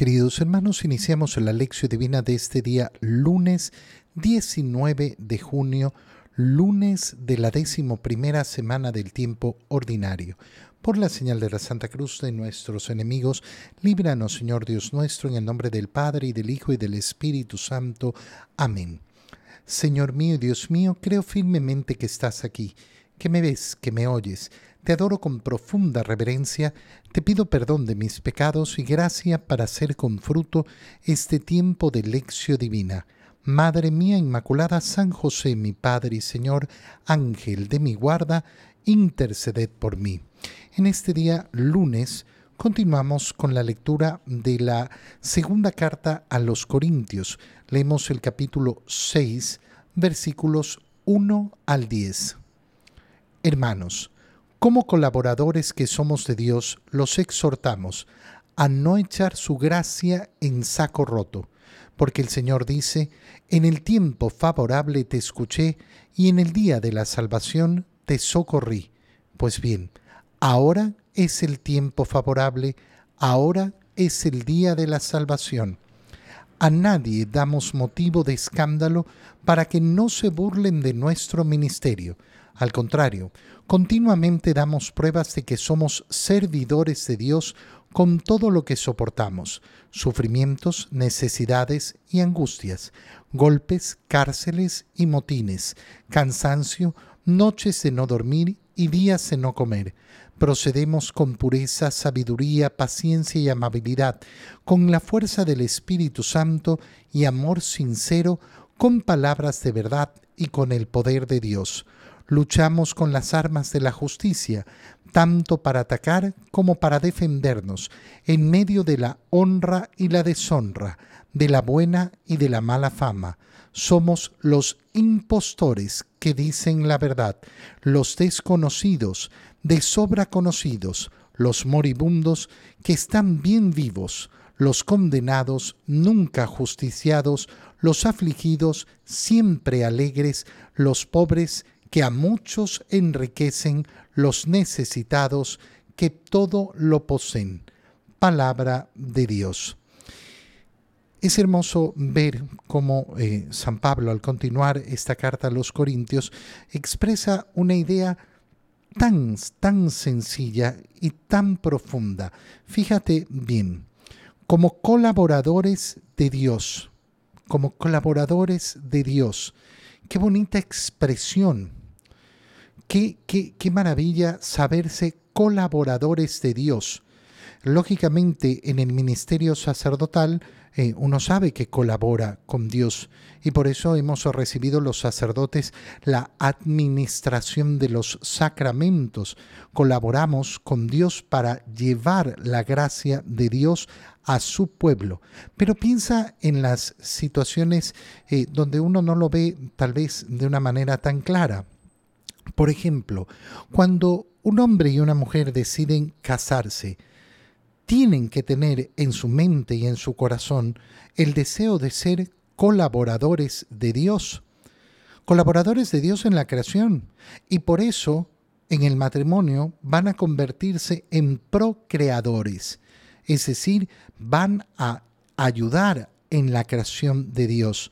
Queridos hermanos, iniciamos la lección divina de este día, lunes 19 de junio, lunes de la décimo primera semana del tiempo ordinario. Por la señal de la Santa Cruz de nuestros enemigos, líbranos, Señor Dios nuestro, en el nombre del Padre, y del Hijo, y del Espíritu Santo. Amén. Señor mío Dios mío, creo firmemente que estás aquí, que me ves, que me oyes te adoro con profunda reverencia, te pido perdón de mis pecados y gracia para hacer con fruto este tiempo de lección divina. Madre mía Inmaculada, San José, mi Padre y Señor, Ángel de mi guarda, interceded por mí. En este día, lunes, continuamos con la lectura de la segunda carta a los Corintios. Leemos el capítulo 6, versículos 1 al 10. Hermanos, como colaboradores que somos de Dios, los exhortamos a no echar su gracia en saco roto, porque el Señor dice, en el tiempo favorable te escuché y en el día de la salvación te socorrí. Pues bien, ahora es el tiempo favorable, ahora es el día de la salvación. A nadie damos motivo de escándalo para que no se burlen de nuestro ministerio. Al contrario, continuamente damos pruebas de que somos servidores de Dios con todo lo que soportamos, sufrimientos, necesidades y angustias, golpes, cárceles y motines, cansancio, noches de no dormir y días de no comer. Procedemos con pureza, sabiduría, paciencia y amabilidad, con la fuerza del Espíritu Santo y amor sincero, con palabras de verdad y con el poder de Dios luchamos con las armas de la justicia, tanto para atacar como para defendernos, en medio de la honra y la deshonra, de la buena y de la mala fama. Somos los impostores que dicen la verdad, los desconocidos, de sobra conocidos, los moribundos que están bien vivos, los condenados, nunca justiciados, los afligidos, siempre alegres, los pobres, que a muchos enriquecen los necesitados que todo lo poseen. Palabra de Dios. Es hermoso ver cómo eh, San Pablo, al continuar esta carta a los Corintios, expresa una idea tan, tan sencilla y tan profunda. Fíjate bien, como colaboradores de Dios, como colaboradores de Dios, qué bonita expresión Qué, qué, maravilla saberse colaboradores de Dios. Lógicamente, en el ministerio sacerdotal, eh, uno sabe que colabora con Dios y por eso hemos recibido los sacerdotes la administración de los sacramentos. Colaboramos con Dios para llevar la gracia de Dios a su pueblo. Pero piensa en las situaciones eh, donde uno no lo ve tal vez de una manera tan clara. Por ejemplo, cuando un hombre y una mujer deciden casarse, tienen que tener en su mente y en su corazón el deseo de ser colaboradores de Dios, colaboradores de Dios en la creación. Y por eso en el matrimonio van a convertirse en procreadores, es decir, van a ayudar en la creación de Dios.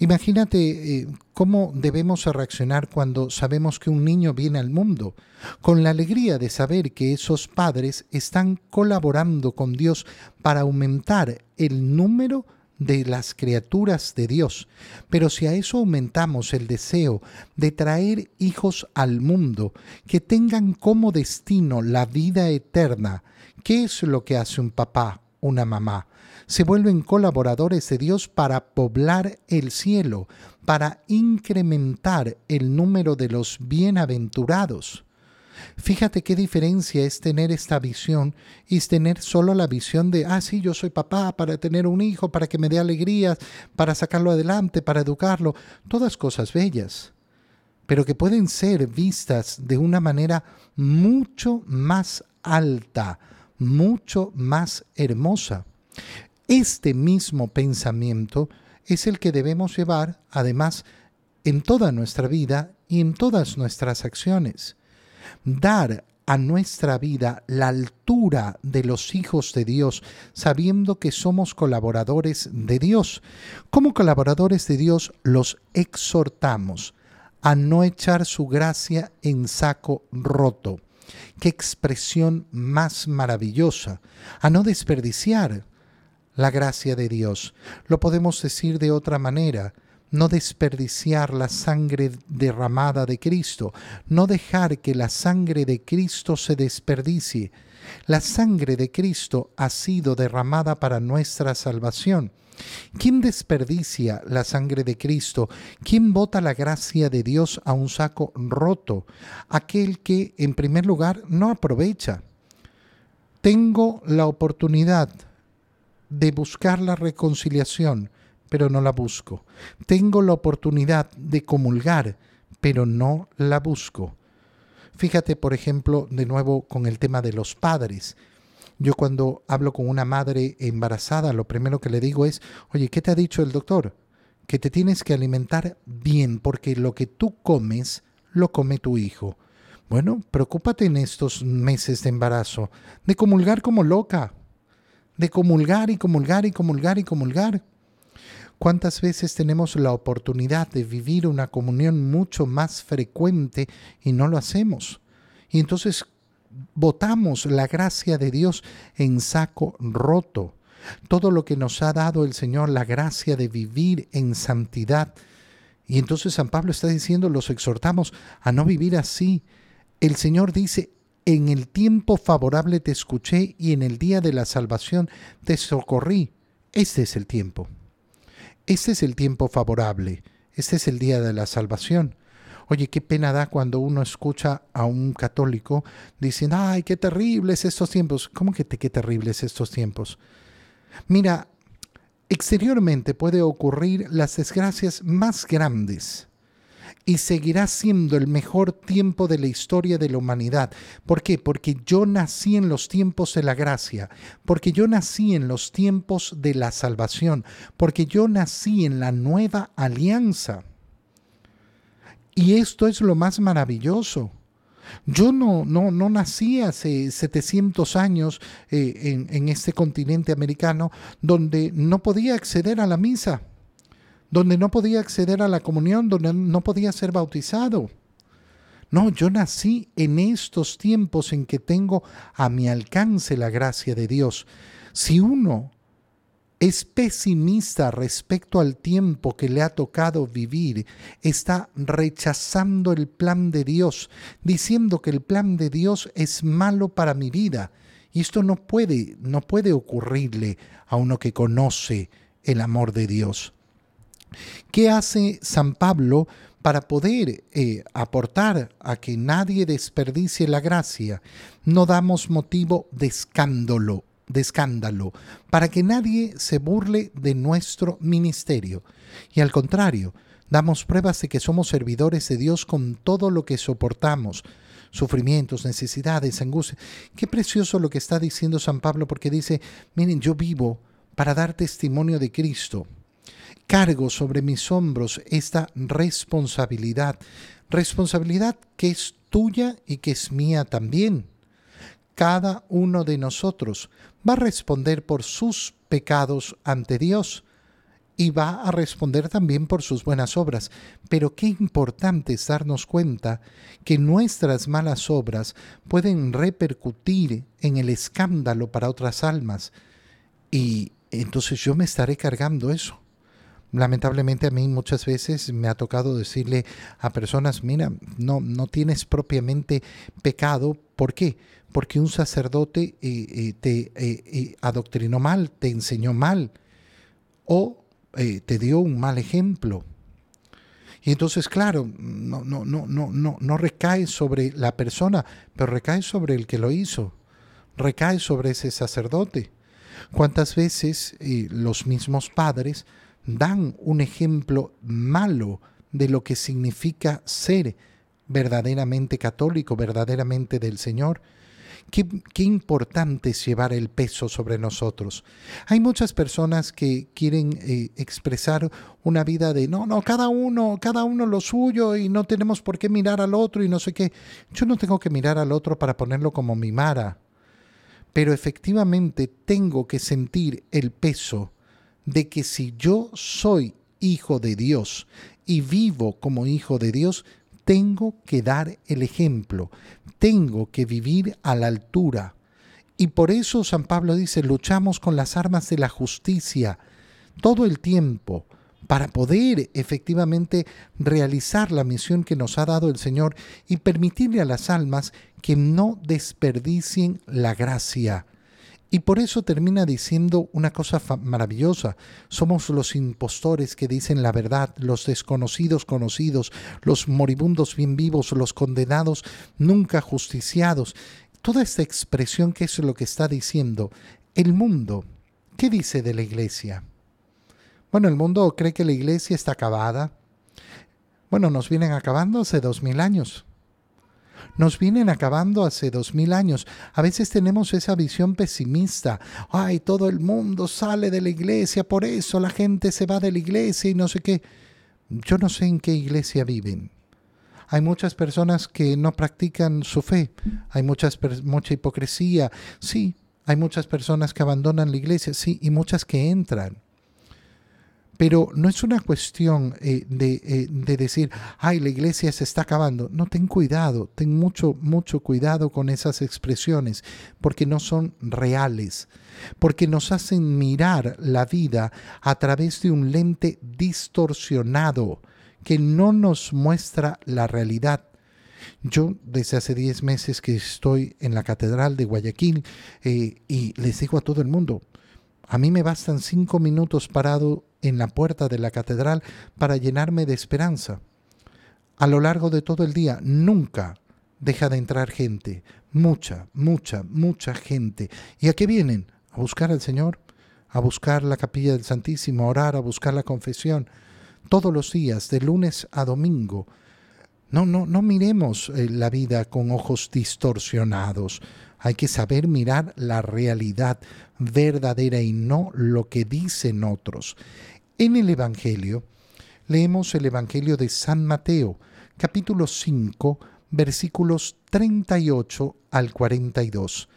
Imagínate eh, cómo debemos reaccionar cuando sabemos que un niño viene al mundo, con la alegría de saber que esos padres están colaborando con Dios para aumentar el número de las criaturas de Dios. Pero si a eso aumentamos el deseo de traer hijos al mundo que tengan como destino la vida eterna, ¿qué es lo que hace un papá, una mamá? Se vuelven colaboradores de Dios para poblar el cielo, para incrementar el número de los bienaventurados. Fíjate qué diferencia es tener esta visión y tener solo la visión de, ah, sí, yo soy papá para tener un hijo, para que me dé alegrías, para sacarlo adelante, para educarlo, todas cosas bellas, pero que pueden ser vistas de una manera mucho más alta, mucho más hermosa. Este mismo pensamiento es el que debemos llevar, además, en toda nuestra vida y en todas nuestras acciones. Dar a nuestra vida la altura de los hijos de Dios, sabiendo que somos colaboradores de Dios. Como colaboradores de Dios los exhortamos a no echar su gracia en saco roto. Qué expresión más maravillosa, a no desperdiciar la gracia de Dios. Lo podemos decir de otra manera, no desperdiciar la sangre derramada de Cristo, no dejar que la sangre de Cristo se desperdicie. La sangre de Cristo ha sido derramada para nuestra salvación. ¿Quién desperdicia la sangre de Cristo? ¿Quién bota la gracia de Dios a un saco roto? Aquel que, en primer lugar, no aprovecha. Tengo la oportunidad de buscar la reconciliación, pero no la busco. Tengo la oportunidad de comulgar, pero no la busco. Fíjate, por ejemplo, de nuevo con el tema de los padres. Yo cuando hablo con una madre embarazada, lo primero que le digo es, oye, ¿qué te ha dicho el doctor? Que te tienes que alimentar bien, porque lo que tú comes, lo come tu hijo. Bueno, preocúpate en estos meses de embarazo de comulgar como loca, de comulgar y comulgar y comulgar y comulgar. ¿Cuántas veces tenemos la oportunidad de vivir una comunión mucho más frecuente y no lo hacemos? Y entonces votamos la gracia de Dios en saco roto. Todo lo que nos ha dado el Señor, la gracia de vivir en santidad. Y entonces San Pablo está diciendo, los exhortamos a no vivir así. El Señor dice, en el tiempo favorable te escuché y en el día de la salvación te socorrí. Este es el tiempo. Este es el tiempo favorable. Este es el día de la salvación. Oye, qué pena da cuando uno escucha a un católico diciendo, ay, qué terribles estos tiempos. ¿Cómo que qué terribles estos tiempos? Mira, exteriormente puede ocurrir las desgracias más grandes y seguirá siendo el mejor tiempo de la historia de la humanidad. ¿Por qué? Porque yo nací en los tiempos de la gracia, porque yo nací en los tiempos de la salvación, porque yo nací en la nueva alianza. Y esto es lo más maravilloso. Yo no, no, no nací hace 700 años eh, en, en este continente americano donde no podía acceder a la misa, donde no podía acceder a la comunión, donde no podía ser bautizado. No, yo nací en estos tiempos en que tengo a mi alcance la gracia de Dios. Si uno es pesimista respecto al tiempo que le ha tocado vivir, está rechazando el plan de Dios, diciendo que el plan de Dios es malo para mi vida. Y esto no puede, no puede ocurrirle a uno que conoce el amor de Dios. ¿Qué hace San Pablo para poder eh, aportar a que nadie desperdicie la gracia? No damos motivo de escándalo de escándalo, para que nadie se burle de nuestro ministerio. Y al contrario, damos pruebas de que somos servidores de Dios con todo lo que soportamos, sufrimientos, necesidades, angustia. Qué precioso lo que está diciendo San Pablo, porque dice, miren, yo vivo para dar testimonio de Cristo. Cargo sobre mis hombros esta responsabilidad, responsabilidad que es tuya y que es mía también cada uno de nosotros va a responder por sus pecados ante Dios y va a responder también por sus buenas obras. Pero qué importante es darnos cuenta que nuestras malas obras pueden repercutir en el escándalo para otras almas. Y entonces yo me estaré cargando eso. Lamentablemente a mí muchas veces me ha tocado decirle a personas, mira, no, no tienes propiamente pecado. ¿Por qué? Porque un sacerdote eh, eh, te eh, adoctrinó mal, te enseñó mal o te dio un mal ejemplo. Y entonces, claro, no, no, no, no, no, no recae sobre la persona, pero recae sobre el que lo hizo, recae sobre ese sacerdote. ¿Cuántas veces los mismos padres dan un ejemplo malo de lo que significa ser verdaderamente católico, verdaderamente del Señor. Qué, importante es llevar el peso sobre nosotros. Hay muchas personas que quieren eh, expresar una vida de no, no, cada uno, cada uno lo suyo y no tenemos por qué mirar al otro y no sé qué. Yo no tengo que mirar al otro para ponerlo como mi mara, pero efectivamente tengo que sentir el peso de que si yo soy hijo de Dios y vivo como hijo de Dios, tengo que dar el ejemplo, tengo que vivir a la altura. Y por eso San Pablo dice, luchamos con las armas de la justicia todo el tiempo para poder efectivamente realizar la misión que nos ha dado el Señor y permitirle a las almas que no desperdicien la gracia. Y por eso termina diciendo una cosa maravillosa. Somos los impostores que dicen la verdad, los desconocidos conocidos, los moribundos bien vivos, los condenados nunca justiciados. Toda esta expresión que es lo que está diciendo el mundo. ¿Qué dice de la iglesia? Bueno, el mundo cree que la iglesia está acabada. Bueno, nos vienen acabando hace dos mil años nos vienen acabando hace dos mil años. A veces tenemos esa visión pesimista. Ay, todo el mundo sale de la iglesia, por eso la gente se va de la iglesia y no sé qué. Yo no sé en qué iglesia viven. Hay muchas personas que no practican su fe. Hay muchas, mucha hipocresía. Sí, hay muchas personas que abandonan la iglesia. Sí, y muchas que entran. Pero no es una cuestión eh, eh, de, decir, ay, la iglesia se está acabando. No, ten cuidado, ten mucho, mucho cuidado con esas expresiones, porque no son reales, porque nos hacen mirar la vida a través de un lente distorsionado que no nos muestra la realidad. Yo desde hace 10 meses que estoy en la Catedral de Guayaquil eh, y les digo a todo el mundo, a mí me bastan cinco minutos parado en la puerta de la catedral para llenarme de esperanza. A lo largo de todo el día nunca deja de entrar gente, mucha, mucha, mucha gente. ¿Y a qué vienen? A buscar al Señor, a buscar la capilla del Santísimo, a orar, a buscar la confesión, todos los días, de lunes a domingo. No, no, no miremos eh, la vida con ojos distorsionados. Hay que saber mirar la realidad verdadera y no lo que dicen otros. En el Evangelio, leemos el Evangelio de San Mateo, capítulo 5, versículos 38 al 42.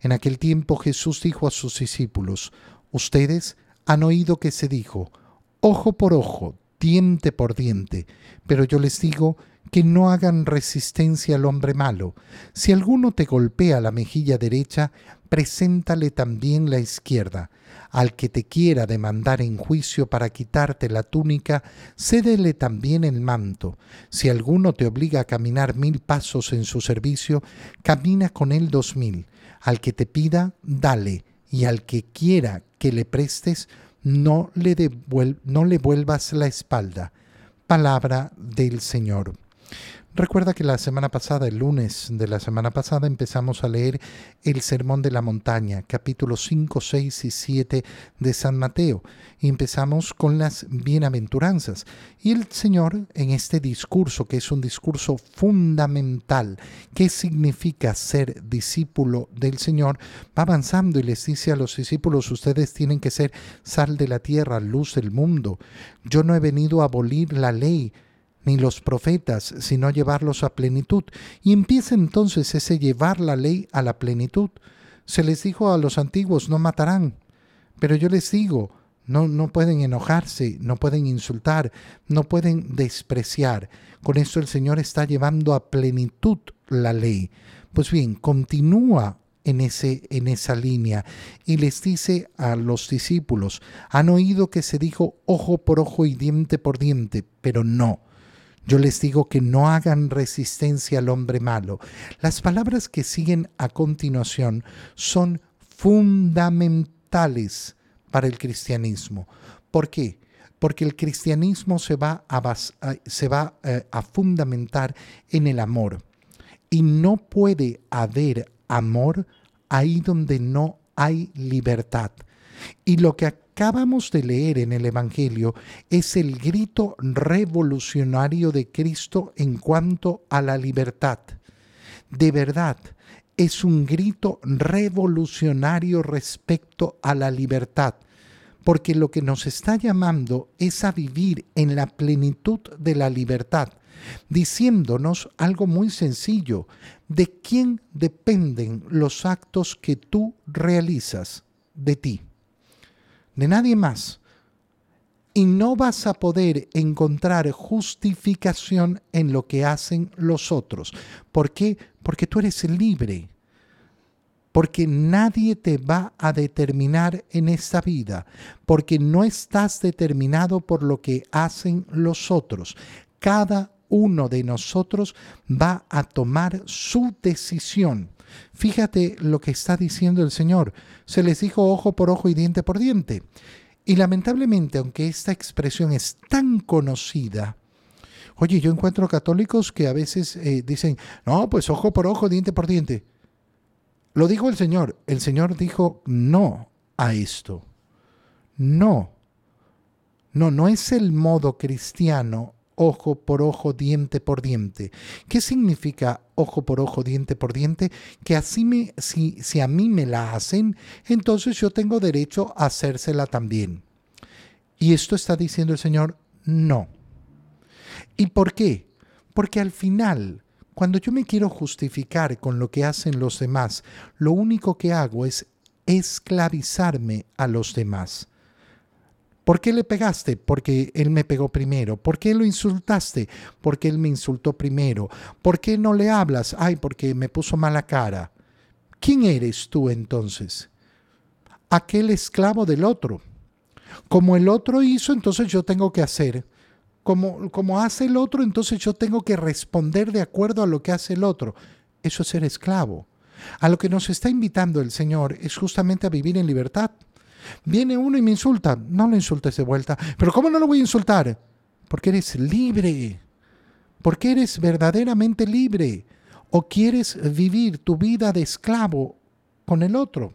En aquel tiempo Jesús dijo a sus discípulos, Ustedes han oído que se dijo, ojo por ojo, diente por diente, pero yo les digo que no hagan resistencia al hombre malo. Si alguno te golpea la mejilla derecha, preséntale también la izquierda. Al que te quiera demandar en juicio para quitarte la túnica, cédele también el manto. Si alguno te obliga a caminar mil pasos en su servicio, camina con él dos mil. Al que te pida, dale, y al que quiera que le prestes, no le, no le vuelvas la espalda. Palabra del Señor. Recuerda que la semana pasada, el lunes de la semana pasada, empezamos a leer el Sermón de la Montaña, capítulos 5, 6 y 7 de San Mateo, y empezamos con las bienaventuranzas. Y el Señor, en este discurso, que es un discurso fundamental, ¿qué significa ser discípulo del Señor? Va avanzando y les dice a los discípulos, ustedes tienen que ser sal de la tierra, luz del mundo. Yo no he venido a abolir la ley, ni los profetas, sino llevarlos a plenitud. Y empieza entonces ese llevar la ley a la plenitud. Se les dijo a los antiguos, no matarán. Pero yo les digo, no, no pueden enojarse, no pueden insultar, no pueden despreciar. Con esto el Señor está llevando a plenitud la ley. Pues bien, continúa en, ese, en esa línea y les dice a los discípulos, han oído que se dijo ojo por ojo y diente por diente, pero no, yo les digo que no hagan resistencia al hombre malo. Las palabras que siguen a continuación son fundamentales para el cristianismo. ¿Por qué? Porque el cristianismo se va a, va eh, a fundamentar en el amor. Y no puede haber amor ahí donde no hay libertad. Y lo que acabamos de leer en el Evangelio es el grito revolucionario de Cristo en cuanto a la libertad. De verdad, es un grito revolucionario respecto a la libertad, porque lo que nos está llamando es a vivir en la plenitud de la libertad, diciéndonos algo muy sencillo, de quién dependen los actos que tú realizas, de ti, de nadie más. Y no vas a poder encontrar justificación en lo que hacen los otros. ¿Por qué? Porque tú eres libre porque nadie te va a determinar en esta vida, porque no estás determinado por lo que hacen los otros. Cada uno de nosotros va a tomar su decisión. Fíjate lo que está diciendo el Señor. Se les dijo ojo por ojo y diente por diente. Y lamentablemente, aunque esta expresión es tan conocida, oye, yo encuentro católicos que a veces eh, dicen, no, pues ojo por ojo, diente por diente. Lo dijo el Señor. El Señor dijo no a esto. No. No, no es el modo cristiano ojo por ojo, diente por diente. ¿Qué significa ojo por ojo, diente por diente? Que así me, si, si a mí me la hacen, entonces yo tengo derecho a hacérsela también. Y esto está diciendo el Señor, no. ¿Y por qué? Porque al final, cuando yo me quiero justificar con lo que hacen los demás, lo único que hago es esclavizarme a los demás. ¿Por qué le pegaste? Porque él me pegó primero. ¿Por qué lo insultaste? Porque él me insultó primero. ¿Por qué no le hablas? Ay, porque me puso mala cara. ¿Quién eres tú entonces? Aquel esclavo del otro. Como el otro hizo, entonces yo tengo que hacer. Como, como hace el otro, entonces yo tengo que responder de acuerdo a lo que hace el otro. Eso es ser esclavo. A lo que nos está invitando el Señor es justamente a vivir en libertad. Viene uno y me insulta. No lo insultes de vuelta. Pero ¿cómo no lo voy a insultar? Porque eres libre. Porque eres verdaderamente libre. O quieres vivir tu vida de esclavo con el otro.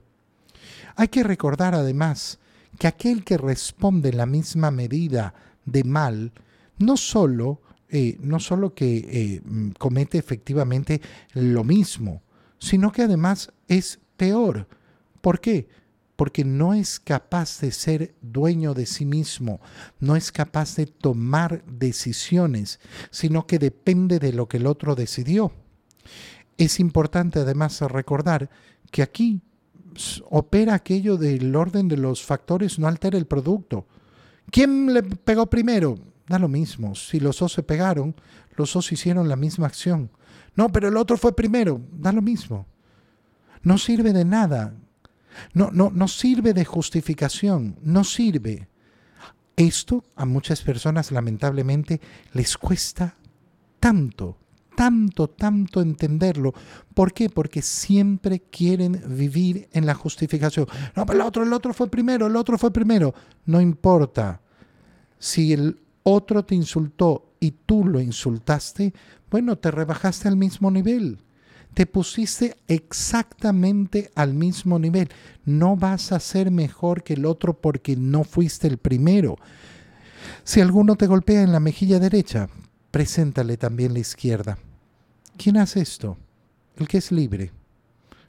Hay que recordar además que aquel que responde en la misma medida de mal, no solo, eh, no solo que eh, comete efectivamente lo mismo, sino que además es peor. ¿Por qué? Porque no es capaz de ser dueño de sí mismo, no es capaz de tomar decisiones, sino que depende de lo que el otro decidió. Es importante además recordar que aquí opera aquello del orden de los factores, no altera el producto. ¿Quién le pegó primero? Da lo mismo. Si los dos se pegaron, los dos hicieron la misma acción. No, pero el otro fue primero. Da lo mismo. No sirve de nada no, no, no sirve de justificación, no sirve. Esto a muchas personas lamentablemente les cuesta tanto, tanto, tanto entenderlo. ¿Por qué? Porque siempre quieren vivir en la justificación. No, pero el otro, el otro fue primero, el otro fue primero. No importa. Si el otro te insultó y tú lo insultaste, bueno, te rebajaste al mismo nivel te pusiste exactamente al mismo nivel. No vas a ser mejor que el otro porque no fuiste el primero. Si alguno te golpea en la mejilla derecha, preséntale también la izquierda. ¿Quién hace esto? El que es libre.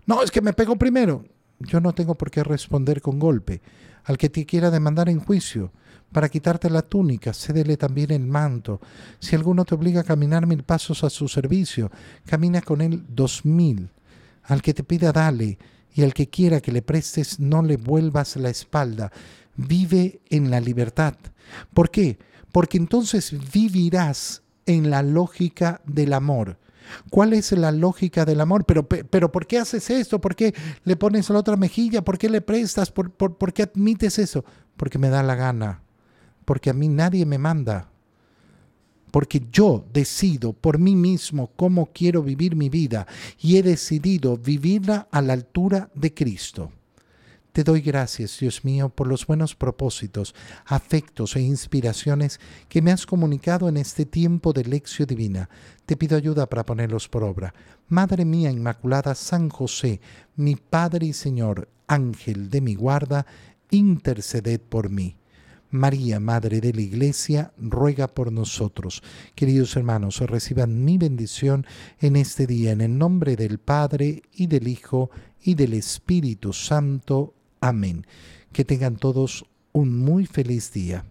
No, es que me pegó primero. Yo no tengo por qué responder con golpe. Al que te quiera demandar en juicio, para quitarte la túnica, cédele también el manto. Si alguno te obliga a caminar mil pasos a su servicio, camina con él dos mil. Al que te pida, dale, y al que quiera que le prestes, no le vuelvas la espalda. Vive en la libertad. ¿Por qué? Porque entonces vivirás en la lógica del amor. ¿Cuál es la lógica del amor? Pero, pero ¿por qué haces esto? ¿Por qué le pones la otra mejilla? ¿Por qué le prestas? ¿Por, por, por qué admites eso? Porque me da la gana porque a mí nadie me manda, porque yo decido por mí mismo cómo quiero vivir mi vida y he decidido vivirla a la altura de Cristo. Te doy gracias, Dios mío, por los buenos propósitos, afectos e inspiraciones que me has comunicado en este tiempo de lección divina. Te pido ayuda para ponerlos por obra. Madre mía Inmaculada, San José, mi Padre y Señor, Ángel de mi guarda, interceded por mí. María, Madre de la Iglesia, ruega por nosotros. Queridos hermanos, reciban mi bendición en este día, en el nombre del Padre y del Hijo y del Espíritu Santo. Amén. Que tengan todos un muy feliz día.